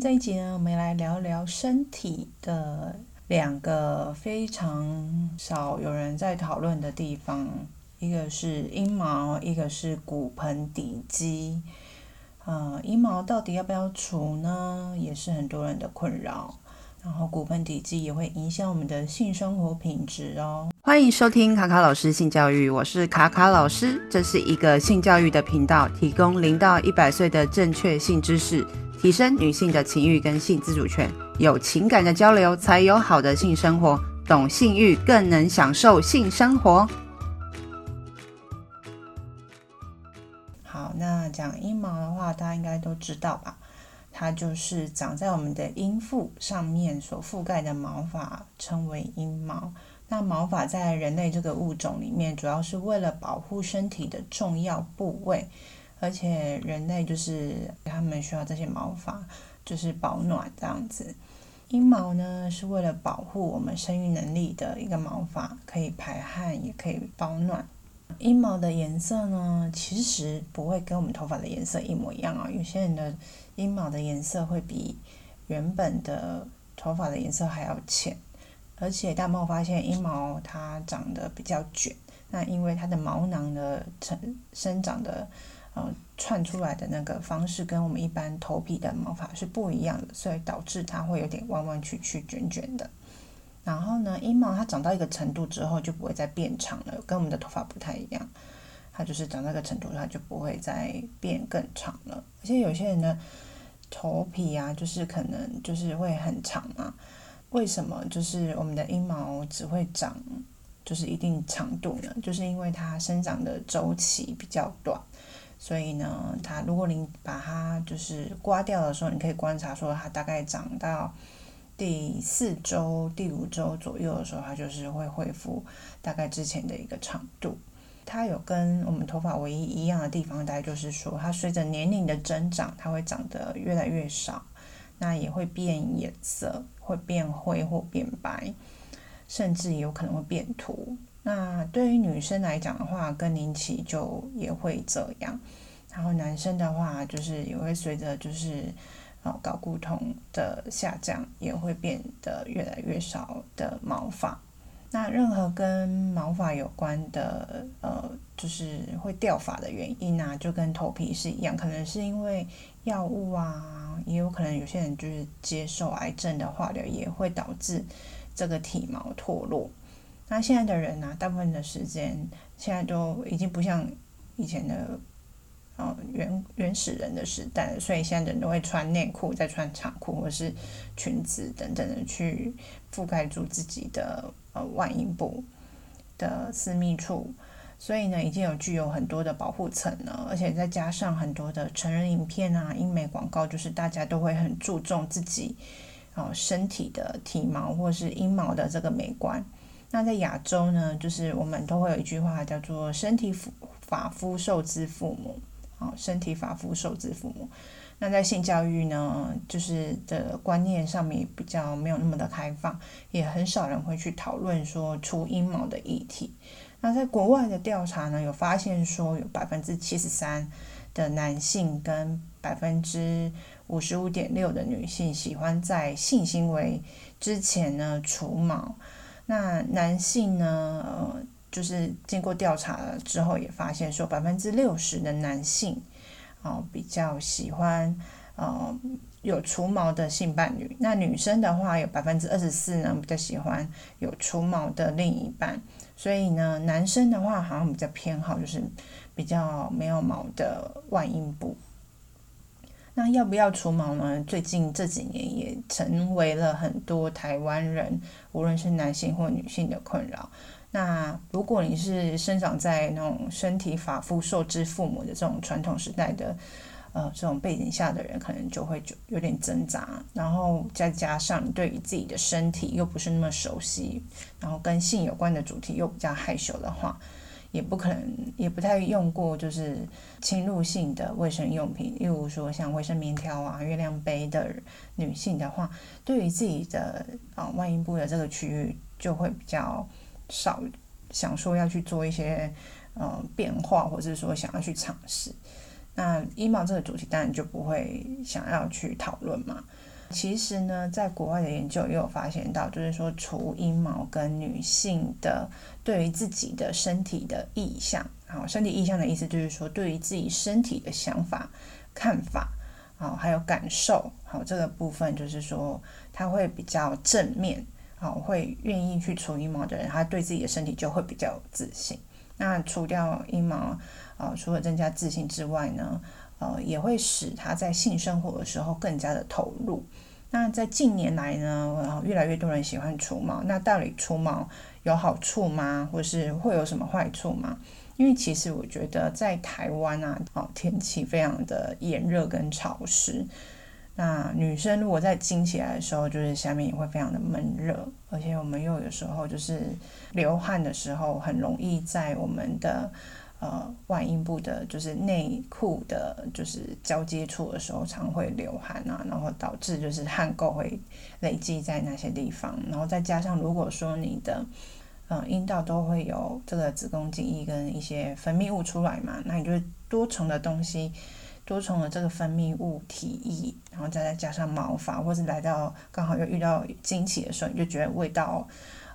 这一集呢，我们来聊聊身体的两个非常少有人在讨论的地方，一个是阴毛，一个是骨盆底肌。呃，阴毛到底要不要除呢？也是很多人的困扰。然后骨盆底肌也会影响我们的性生活品质哦。欢迎收听卡卡老师性教育，我是卡卡老师，这是一个性教育的频道，提供零到一百岁的正确性知识，提升女性的情欲跟性自主权。有情感的交流，才有好的性生活。懂性欲，更能享受性生活。好，那讲阴毛的话，大家应该都知道吧？它就是长在我们的阴部上面所覆盖的毛发，称为阴毛。那毛发在人类这个物种里面，主要是为了保护身体的重要部位，而且人类就是他们需要这些毛发，就是保暖这样子。阴毛呢，是为了保护我们生育能力的一个毛发，可以排汗，也可以保暖。阴毛的颜色呢，其实不会跟我们头发的颜色一模一样啊。有些人的阴毛的颜色会比原本的头发的颜色还要浅，而且大家有没有发现阴毛它长得比较卷？那因为它的毛囊的成生长的呃串出来的那个方式跟我们一般头皮的毛发是不一样的，所以导致它会有点弯弯曲曲、卷卷的。然后呢，阴毛它长到一个程度之后就不会再变长了，跟我们的头发不太一样。它就是长到一个程度，它就不会再变更长了。而且有些人的头皮啊，就是可能就是会很长啊。为什么？就是我们的阴毛只会长就是一定长度呢？就是因为它生长的周期比较短，所以呢，它如果你把它就是刮掉的时候，你可以观察说它大概长到。第四周、第五周左右的时候，它就是会恢复大概之前的一个长度。它有跟我们头发唯一一样的地方，大概就是说，它随着年龄的增长，它会长得越来越少，那也会变颜色，会变灰或变白，甚至有可能会变秃。那对于女生来讲的话，更年期就也会这样。然后男生的话，就是也会随着就是。哦，睾固酮的下降也会变得越来越少的毛发。那任何跟毛发有关的，呃，就是会掉发的原因啊，就跟头皮是一样，可能是因为药物啊，也有可能有些人就是接受癌症的化疗，也会导致这个体毛脱落。那现在的人呢，大部分的时间现在都已经不像以前的。哦，原原始人的时代，所以现在人都会穿内裤，再穿长裤或是裙子等等的去覆盖住自己的呃外阴部的私密处，所以呢，已经有具有很多的保护层了，而且再加上很多的成人影片啊、英美广告，就是大家都会很注重自己哦身体的体毛或是阴毛的这个美观。那在亚洲呢，就是我们都会有一句话叫做“身体发肤受之父母”。好，身体发肤受之父母。那在性教育呢，就是的观念上面比较没有那么的开放，也很少人会去讨论说出阴毛的议题。那在国外的调查呢，有发现说有百分之七十三的男性跟百分之五十五点六的女性喜欢在性行为之前呢除毛。那男性呢，呃。就是经过调查了之后，也发现说百分之六十的男性，哦，比较喜欢，呃，有除毛的性伴侣。那女生的话，有百分之二十四呢，比较喜欢有除毛的另一半。所以呢，男生的话好像比较偏好就是比较没有毛的外阴部。那要不要除毛呢？最近这几年也成为了很多台湾人，无论是男性或女性的困扰。那如果你是生长在那种身体发肤受之父母的这种传统时代的，呃，这种背景下的人，可能就会就有点挣扎。然后再加上你对于自己的身体又不是那么熟悉，然后跟性有关的主题又比较害羞的话，也不可能，也不太用过就是侵入性的卫生用品，例如说像卫生棉条啊、月亮杯的女性的话，对于自己的啊、外阴部的这个区域就会比较。少想说要去做一些呃变化，或者是说想要去尝试，那阴毛这个主题当然就不会想要去讨论嘛。其实呢，在国外的研究也有发现到，就是说除阴毛跟女性的对于自己的身体的意向，好，身体意向的意思就是说对于自己身体的想法、看法，好，还有感受，好，这个部分就是说它会比较正面，好，会愿意去除阴毛的人，他对自己的身体就会比较有自信。那除掉阴毛，啊，除了增加自信之外呢，呃，也会使他在性生活的时候更加的投入。那在近年来呢，越来越多人喜欢除毛。那到底除毛有好处吗？或是会有什么坏处吗？因为其实我觉得在台湾啊，哦，天气非常的炎热跟潮湿。那女生如果在经起来的时候，就是下面也会非常的闷热，而且我们又有时候就是流汗的时候，很容易在我们的。呃，外阴部的，就是内裤的，就是交接处的时候，常会流汗啊，然后导致就是汗垢会累积在那些地方，然后再加上如果说你的呃阴道都会有这个子宫颈液跟一些分泌物出来嘛，那你就多重的东西，多重的这个分泌物体液，然后再再加上毛发，或是来到刚好又遇到经期的时候，你就觉得味道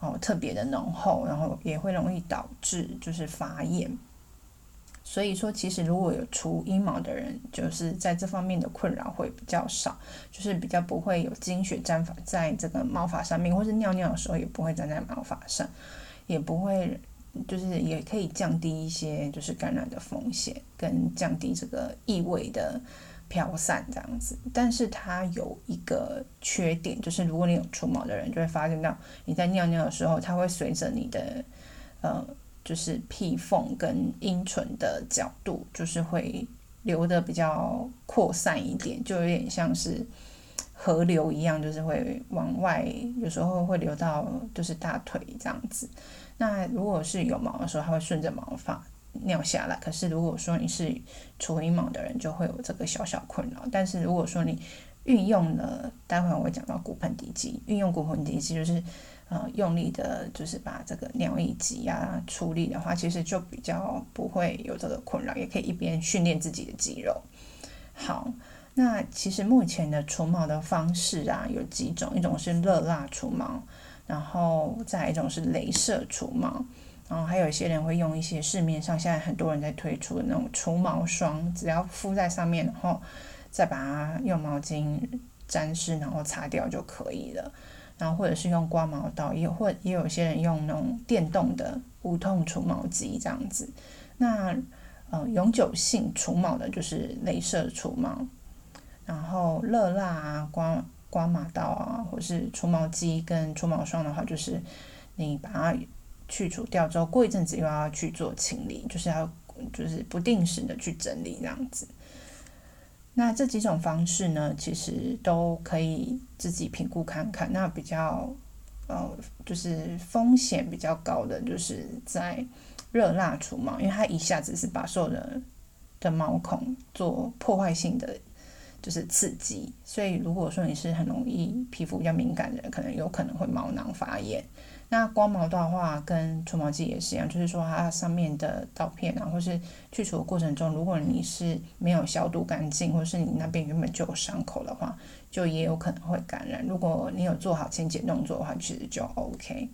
哦特别的浓厚，然后也会容易导致就是发炎。所以说，其实如果有除阴毛的人，就是在这方面的困扰会比较少，就是比较不会有经血沾在这个毛发上面，或是尿尿的时候也不会粘在毛发上，也不会，就是也可以降低一些就是感染的风险，跟降低这个异味的飘散这样子。但是它有一个缺点，就是如果你有除毛的人，就会发现到你在尿尿的时候，它会随着你的呃。就是屁缝跟阴唇的角度，就是会流得比较扩散一点，就有点像是河流一样，就是会往外，有时候会流到就是大腿这样子。那如果是有毛的时候，它会顺着毛发尿下来。可是如果说你是除阴毛的人，就会有这个小小困扰。但是如果说你运用了，待会我会讲到骨盆底肌，运用骨盆底肌就是。呃，用力的，就是把这个尿液挤压出力的话，其实就比较不会有这个困扰，也可以一边训练自己的肌肉。好，那其实目前的除毛的方式啊，有几种，一种是热蜡除毛，然后再一种是镭射除毛，然后还有一些人会用一些市面上现在很多人在推出的那种除毛霜，只要敷在上面，然后再把它用毛巾沾湿，然后擦掉就可以了。然后或者是用刮毛刀，也或也有些人用那种电动的无痛除毛机这样子。那呃永久性除毛的就是镭射除毛，然后热蜡啊、刮刮毛刀啊，或是除毛机跟除毛霜的话，就是你把它去除掉之后，过一阵子又要去做清理，就是要就是不定时的去整理这样子。那这几种方式呢，其实都可以自己评估看看。那比较呃，就是风险比较高的，就是在热蜡除毛，因为它一下子是把所有的的毛孔做破坏性的就是刺激，所以如果说你是很容易皮肤比较敏感的人，可能有可能会毛囊发炎。那刮毛的话，跟除毛机也是一样，就是说它上面的刀片啊，或是去除的过程中，如果你是没有消毒干净，或是你那边原本就有伤口的话，就也有可能会感染。如果你有做好清洁动作的话，其实就 OK。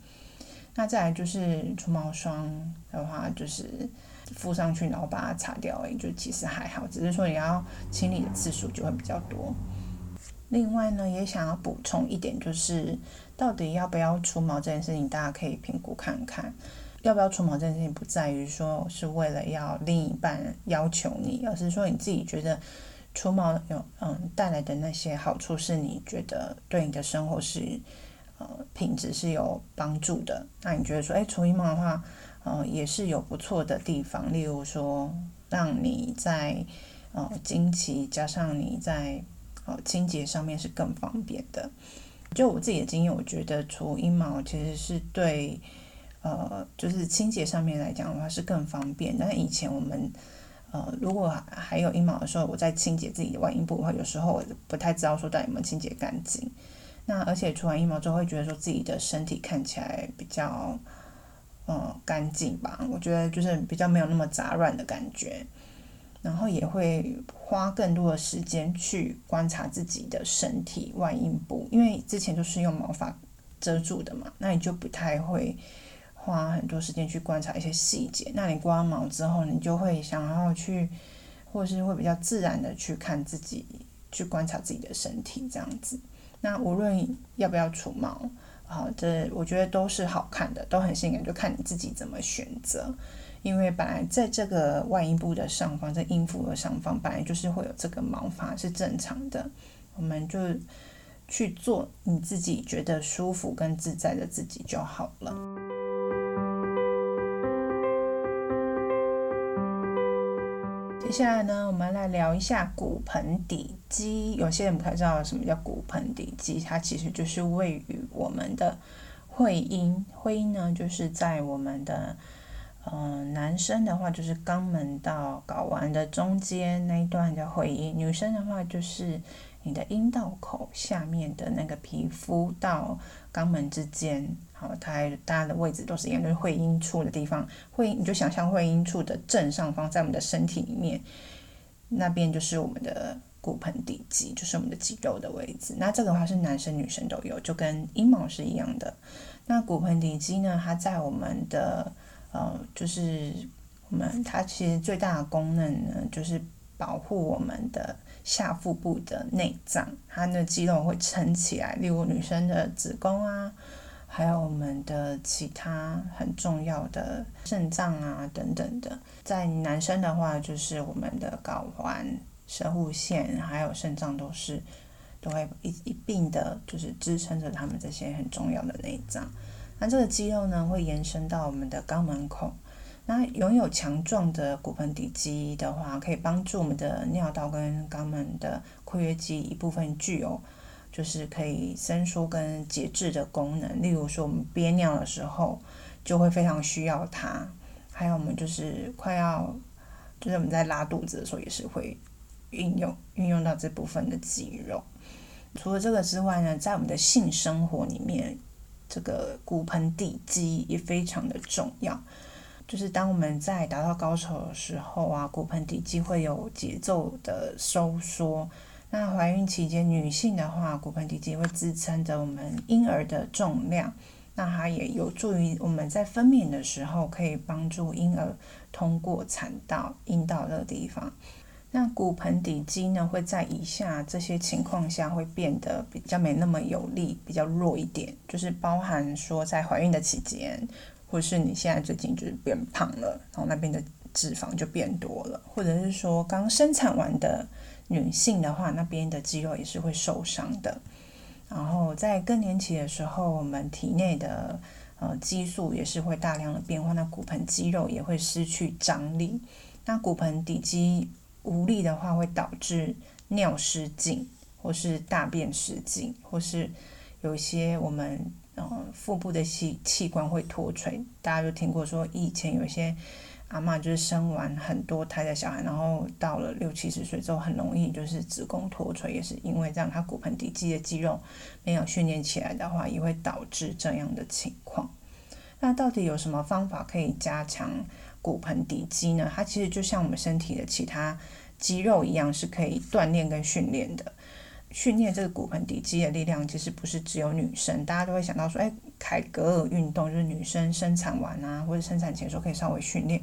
那再来就是除毛霜的话，就是敷上去，然后把它擦掉而已，就其实还好，只是说你要清理的次数就会比较多。另外呢，也想要补充一点，就是到底要不要除毛这件事情，大家可以评估看看。要不要除毛这件事情，不在于说是为了要另一半要求你，而是说你自己觉得除毛有嗯带来的那些好处，是你觉得对你的生活是呃品质是有帮助的。那你觉得说，哎，除阴毛的话，呃也是有不错的地方，例如说让你在呃经期加上你在哦，清洁上面是更方便的。就我自己的经验，我觉得除阴毛其实是对，呃，就是清洁上面来讲的话是更方便。但是以前我们，呃，如果还有阴毛的时候，我在清洁自己的外阴部的话，有时候我不太知道说到底有没有清洁干净。那而且除完阴毛之后，会觉得说自己的身体看起来比较，呃，干净吧。我觉得就是比较没有那么杂乱的感觉。然后也会花更多的时间去观察自己的身体外阴部，因为之前都是用毛发遮住的嘛，那你就不太会花很多时间去观察一些细节。那你刮毛之后，你就会想要去，或是会比较自然的去看自己，去观察自己的身体这样子。那无论要不要除毛，好，这我觉得都是好看的，都很性感，就看你自己怎么选择。因为本来在这个外阴部的上方，在阴部的上方，本来就是会有这个毛发，是正常的。我们就去做你自己觉得舒服跟自在的自己就好了。接下来呢，我们来聊一下骨盆底肌。有些人不太知道什么叫骨盆底肌，它其实就是位于我们的会阴。会阴呢，就是在我们的。嗯，男生的话就是肛门到睾丸的中间那一段叫会阴，女生的话就是你的阴道口下面的那个皮肤到肛门之间，好，它大家的位置都是一样，就是会阴处的地方。会阴你就想象会阴处的正上方，在我们的身体里面，那边就是我们的骨盆底肌，就是我们的肌肉的位置。那这个的话是男生女生都有，就跟阴毛是一样的。那骨盆底肌呢，它在我们的呃，就是我们它其实最大的功能呢，就是保护我们的下腹部的内脏，它的肌肉会撑起来。例如女生的子宫啊，还有我们的其他很重要的肾脏啊等等的。在男生的话，就是我们的睾丸、摄护腺还有肾脏都是都会一一并的，就是支撑着他们这些很重要的内脏。那这个肌肉呢，会延伸到我们的肛门口。那拥有强壮的骨盆底肌的话，可以帮助我们的尿道跟肛门的括约肌一部分具有，就是可以伸缩跟节制的功能。例如说，我们憋尿的时候，就会非常需要它。还有我们就是快要，就是我们在拉肚子的时候，也是会运用运用到这部分的肌肉。除了这个之外呢，在我们的性生活里面。这个骨盆底肌也非常的重要，就是当我们在达到高潮的时候啊，骨盆底肌会有节奏的收缩。那怀孕期间，女性的话，骨盆底肌会支撑着我们婴儿的重量，那它也有助于我们在分娩的时候，可以帮助婴儿通过产道、阴道这个地方。那骨盆底肌呢，会在以下这些情况下会变得比较没那么有力，比较弱一点，就是包含说在怀孕的期间，或是你现在最近就是变胖了，然后那边的脂肪就变多了，或者是说刚生产完的女性的话，那边的肌肉也是会受伤的。然后在更年期的时候，我们体内的呃激素也是会大量的变化，那骨盆肌肉也会失去张力，那骨盆底肌。无力的话，会导致尿失禁，或是大便失禁，或是有一些我们呃腹部的器器官会脱垂。大家都听过说，以前有些阿嬷就是生完很多胎的小孩，然后到了六七十岁之后，很容易就是子宫脱垂，也是因为这样，他骨盆底肌的肌肉没有训练起来的话，也会导致这样的情况。那到底有什么方法可以加强？骨盆底肌呢，它其实就像我们身体的其他肌肉一样，是可以锻炼跟训练的。训练这个骨盆底肌的力量，其实不是只有女生，大家都会想到说，哎，凯格尔运动就是女生生产完啊，或者生产前的时候可以稍微训练，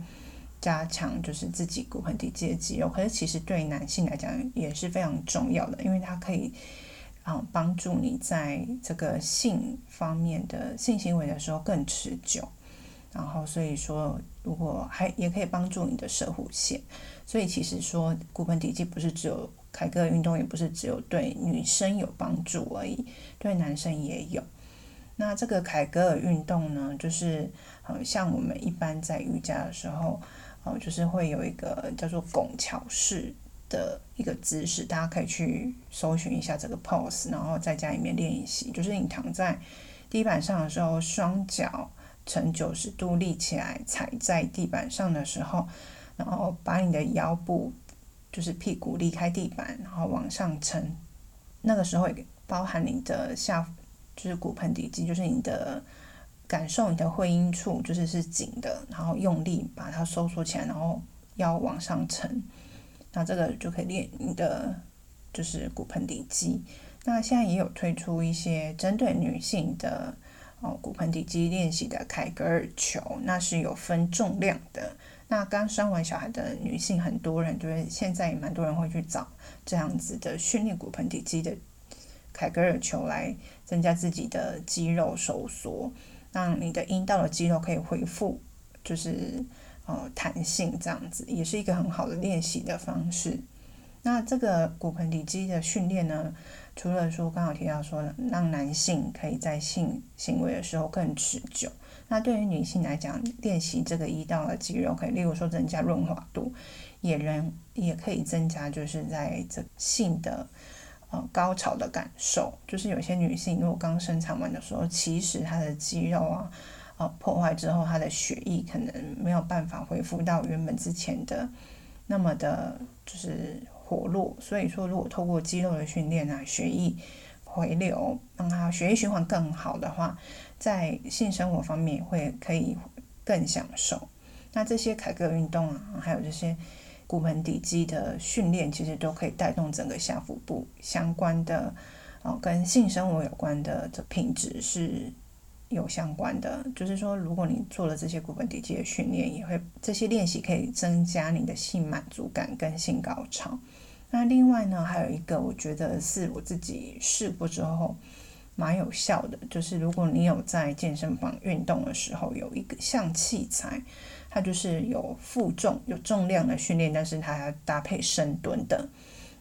加强就是自己骨盆底肌的肌肉。可是其实对男性来讲也是非常重要的，因为它可以啊帮助你在这个性方面的性行为的时候更持久。然后所以说。如果还也可以帮助你的射护线，所以其实说骨盆底肌不是只有凯格尔运动，也不是只有对女生有帮助而已，对男生也有。那这个凯格尔运动呢，就是呃像我们一般在瑜伽的时候，呃就是会有一个叫做拱桥式的一个姿势，大家可以去搜寻一下这个 pose，然后在家里面练习，就是你躺在地板上的时候，双脚。呈九十度立起来，踩在地板上的时候，然后把你的腰部，就是屁股离开地板，然后往上撑。那个时候也包含你的下，就是骨盆底肌，就是你的感受，你的会阴处就是是紧的，然后用力把它收缩起来，然后腰往上撑。那这个就可以练你的就是骨盆底肌。那现在也有推出一些针对女性的哦骨盆底肌练习的凯格尔球，那是有分重量的。那刚生完小孩的女性，很多人就是现在也蛮多人会去找这样子的训练骨盆底肌的凯格尔球来增加自己的肌肉收缩，让你的阴道的肌肉可以恢复，就是呃弹性这样子，也是一个很好的练习的方式。那这个骨盆底肌的训练呢，除了说刚好提到说让男性可以在性行为的时候更持久，那对于女性来讲，练习这个阴道的肌肉，可以例如说增加润滑度，也能也可以增加就是在这性的。呃，高潮的感受，就是有些女性如果刚生产完的时候，其实她的肌肉啊，呃，破坏之后，她的血液可能没有办法恢复到原本之前的那么的，就是活络。所以说，如果透过肌肉的训练啊，血液回流，让她血液循环更好的话，在性生活方面会可以更享受。那这些凯格运动啊，还有这些。骨盆底肌的训练其实都可以带动整个下腹部相关的，哦，跟性生活有关的这品质是有相关的。就是说，如果你做了这些骨盆底肌的训练，也会这些练习可以增加你的性满足感跟性高潮。那另外呢，还有一个我觉得是我自己试过之后蛮有效的，就是如果你有在健身房运动的时候，有一个像器材。它就是有负重、有重量的训练，但是它还要搭配深蹲的。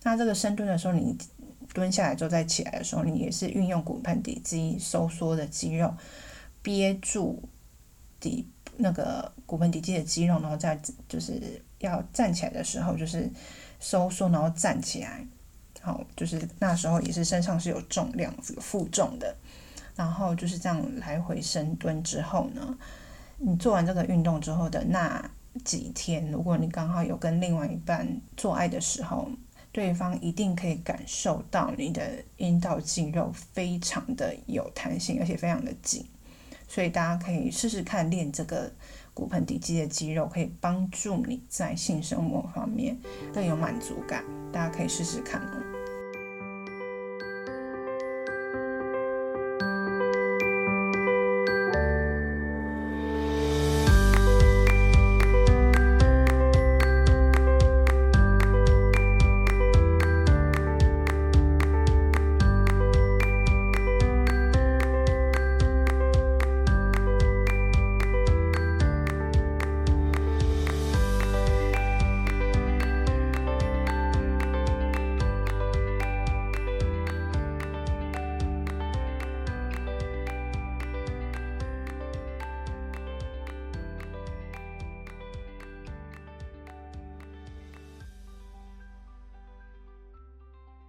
那这个深蹲的时候，你蹲下来之后再起来的时候，你也是运用骨盆底肌收缩的肌肉憋住底那个骨盆底肌的肌肉，然后再就是要站起来的时候，就是收缩，然后站起来。好，就是那时候也是身上是有重量、有负重的，然后就是这样来回深蹲之后呢。你做完这个运动之后的那几天，如果你刚好有跟另外一半做爱的时候，对方一定可以感受到你的阴道肌肉非常的有弹性，而且非常的紧。所以大家可以试试看练这个骨盆底肌的肌肉，可以帮助你在性生活方面更有满足感。大家可以试试看哦。